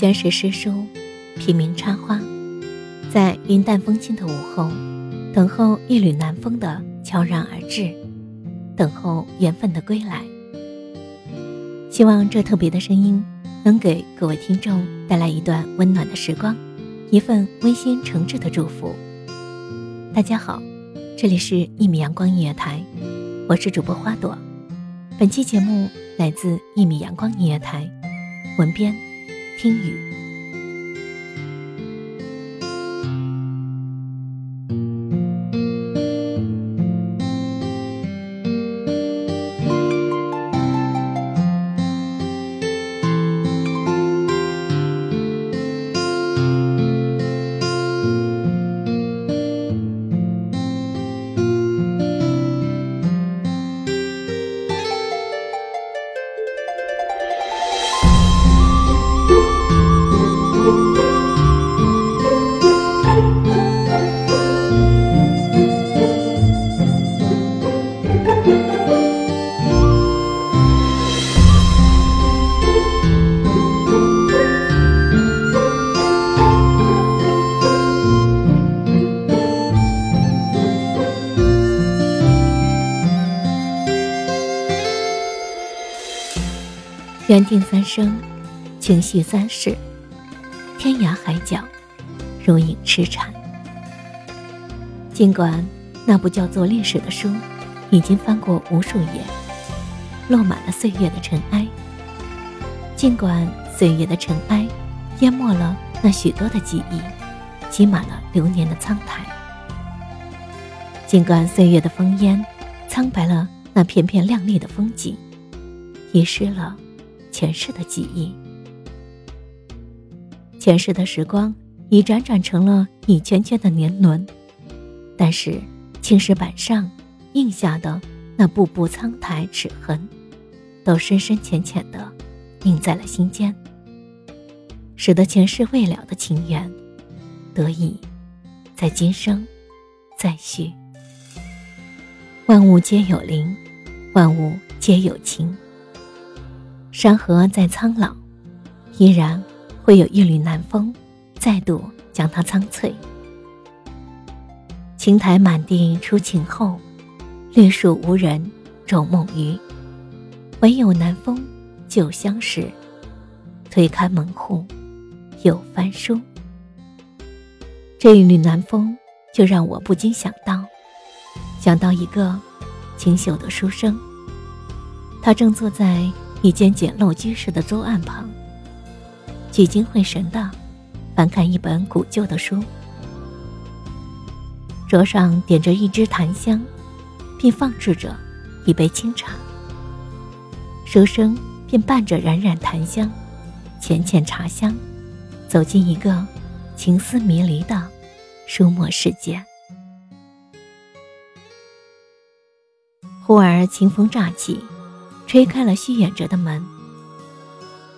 闲时诗书，品茗插花，在云淡风轻的午后，等候一缕南风的悄然而至，等候缘分的归来。希望这特别的声音能给各位听众带来一段温暖的时光，一份温馨诚挚的祝福。大家好，这里是一米阳光音乐台，我是主播花朵。本期节目来自一米阳光音乐台，文编。听雨。缘定三生，情系三世，天涯海角，如影痴缠。尽管那部叫做历史的书，已经翻过无数页，落满了岁月的尘埃。尽管岁月的尘埃，淹没了那许多的记忆，积满了流年的苍苔。尽管岁月的烽烟，苍白了那片片亮丽的风景，遗失了。前世的记忆，前世的时光已辗转成了一圈圈的年轮，但是青石板上印下的那步步苍苔齿痕，都深深浅浅的印在了心间，使得前世未了的情缘，得以在今生再续。万物皆有灵，万物皆有情。山河再苍老，依然会有一缕南风，再度将它苍翠。青苔满地出晴后，绿树无人种梦余。唯有南风旧相识，推开门户又翻书。这一缕南风，就让我不禁想到，想到一个清秀的书生，他正坐在。一间简陋居室的桌案旁，聚精会神的翻看一本古旧的书。桌上点着一支檀香，并放置着一杯清茶。书生便伴着冉冉檀香、浅浅茶香，走进一个情思迷离的书墨世界。忽而清风乍起，吹开了虚掩着的门。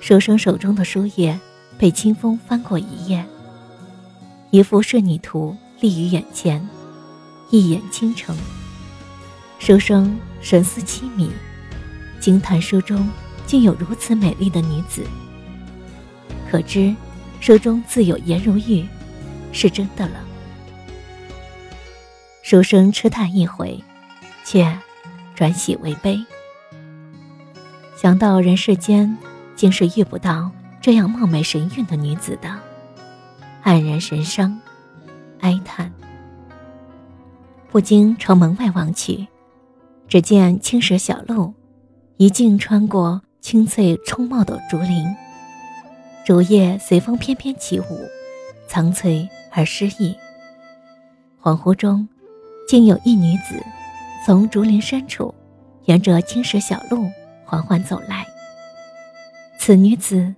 书生手中的书页被清风翻过一页，一幅仕女图立于眼前，一眼倾城。书生神思凄迷，惊叹书中竟有如此美丽的女子。可知，书中自有颜如玉，是真的了。书生痴叹一回，却转喜为悲。想到人世间竟是遇不到这样貌美神韵的女子的，黯然神伤，哀叹。不禁朝门外望去，只见青石小路，一径穿过青翠葱茂的竹林。竹叶随风翩翩起舞，苍翠而诗意。恍惚中，竟有一女子从竹林深处，沿着青石小路缓缓走来。此女子，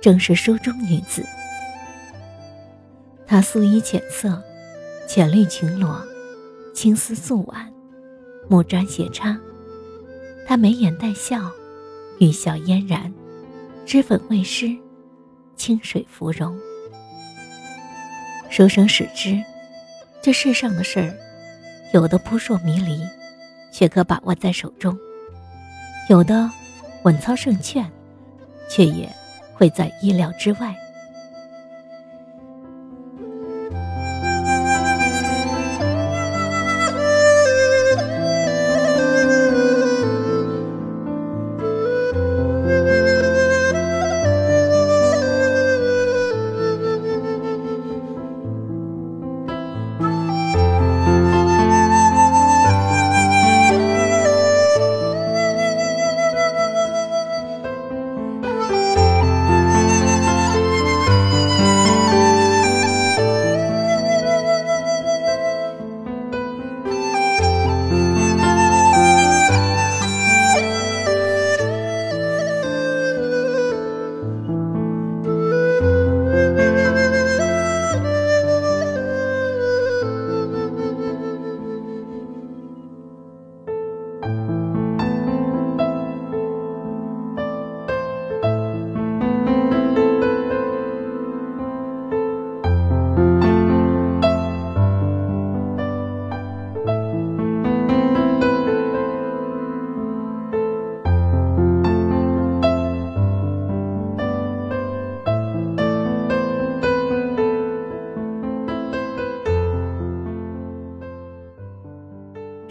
正是书中女子。她素衣浅色，浅绿裙罗，青丝素挽，木毡斜插。她眉眼带笑，玉笑嫣然，脂粉未施。清水芙蓉，书生始知，这世上的事儿，有的扑朔迷离，却可把握在手中；有的稳操胜券，却也会在意料之外。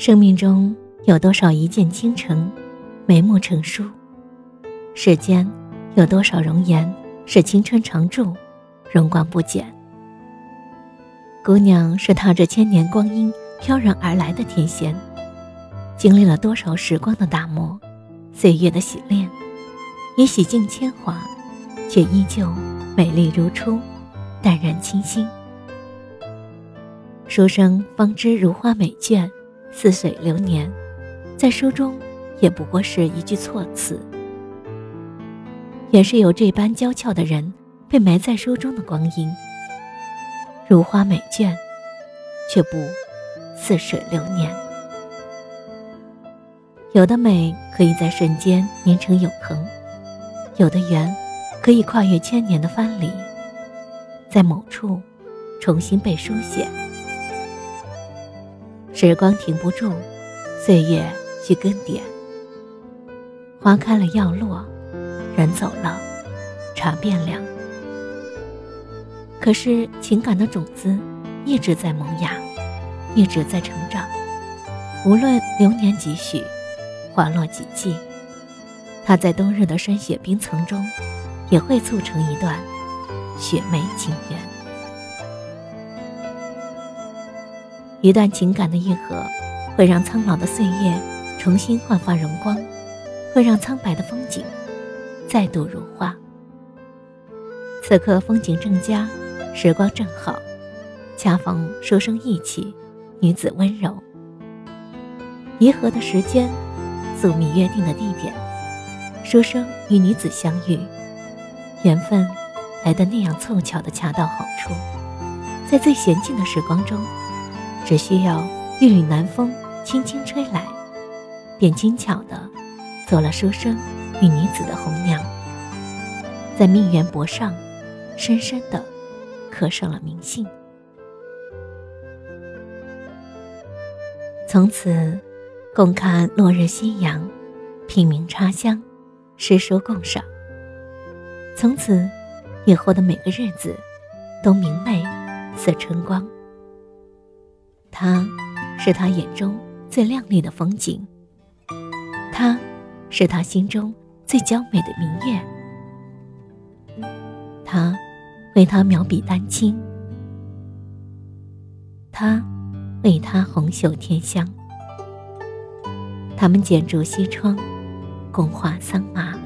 生命中有多少一见倾城，眉目成书？世间有多少容颜是青春常驻，容光不减？姑娘是踏着千年光阴飘然而来的天仙，经历了多少时光的打磨，岁月的洗炼，也洗尽铅华，却依旧美丽如初，淡然清新。书生方知如花美眷。似水流年，在书中也不过是一句措辞。也是有这般娇俏的人，被埋在书中的光阴，如花美眷，却不似水流年。有的美可以在瞬间凝成永恒，有的缘可以跨越千年的藩篱，在某处重新被书写。时光停不住，岁月需更迭。花开了要落，人走了，茶变凉。可是情感的种子一直在萌芽，一直在成长。无论流年几许，花落几季，它在冬日的霜雪冰层中，也会促成一段雪媚情缘。一段情感的愈合，会让苍老的岁月重新焕发荣光，会让苍白的风景再度如画。此刻风景正佳，时光正好，恰逢书生意气，女子温柔。宜合的时间，宿命约定的地点，书生与女子相遇，缘分来的那样凑巧的恰到好处，在最闲静的时光中，只需要一缕南风轻轻吹来，便精巧的做了书生与女子的红娘，在命缘簿上深深的刻上了名姓。从此，共看落日夕阳，品茗茶香，诗书共赏。从此，以后的每个日子，都明媚似春光。他，是他眼中最亮丽的风景。他，是他心中最娇美的明月。他，为他描笔丹青。他，为他红袖添香。他们剪烛西窗，共话桑麻。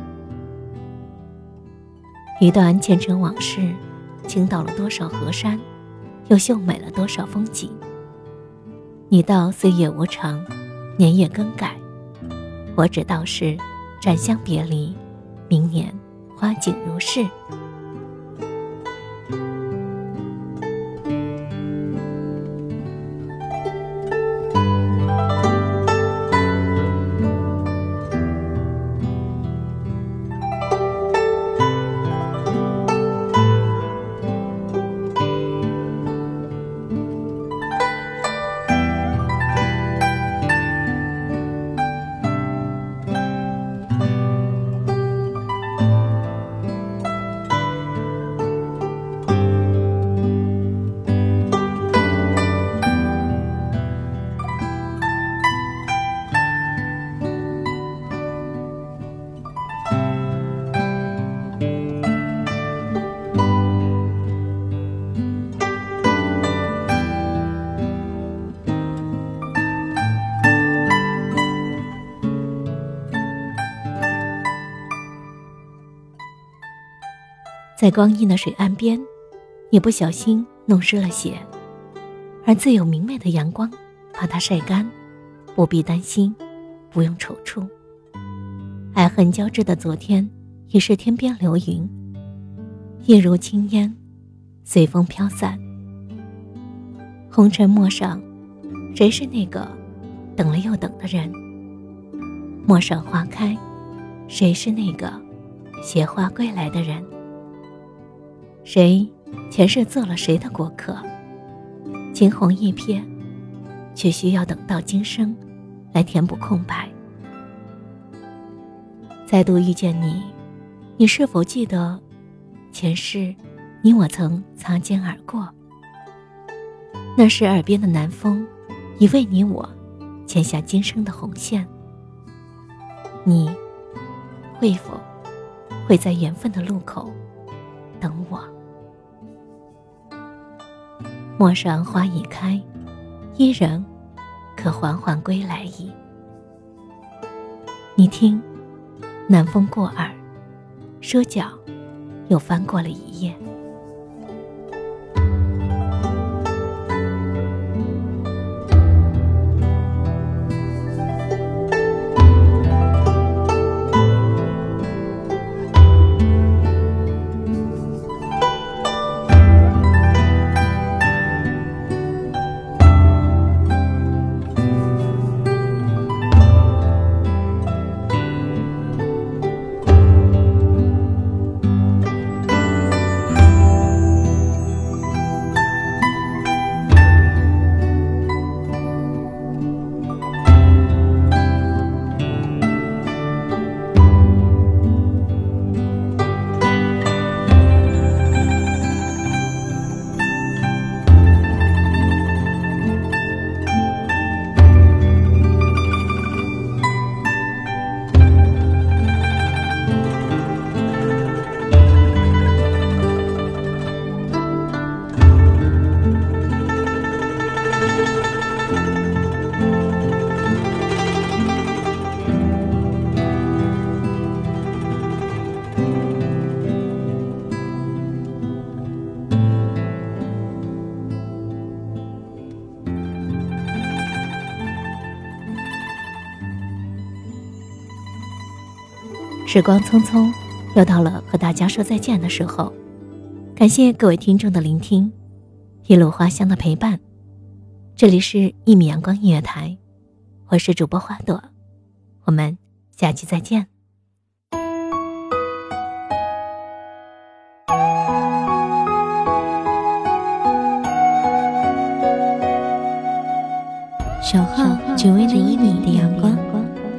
一段前尘往事，倾倒了多少河山，又秀美了多少风景。你道岁月无常，年月更改，我只道是斩香别离，明年花景如是。在光阴的水岸边，你不小心弄湿了鞋，而自有明媚的阳光把它晒干，不必担心，不用踌躇。爱恨交织的昨天，已是天边流云，一如轻烟，随风飘散。红尘陌上，谁是那个等了又等的人？陌上花开，谁是那个携花归来的人？谁前世做了谁的过客？惊鸿一瞥，却需要等到今生来填补空白。再度遇见你，你是否记得前世你我曾擦肩而过？那时耳边的南风，已为你我牵下今生的红线。你会否会在缘分的路口等我？陌上花已开，伊人可缓缓归来矣。你听，南风过耳，说脚又翻过了一夜。时光匆匆，又到了和大家说再见的时候。感谢各位听众的聆听，一路花香的陪伴。这里是《一米阳光音乐台》，我是主播花朵，我们下期再见。小号只为那一米的阳光，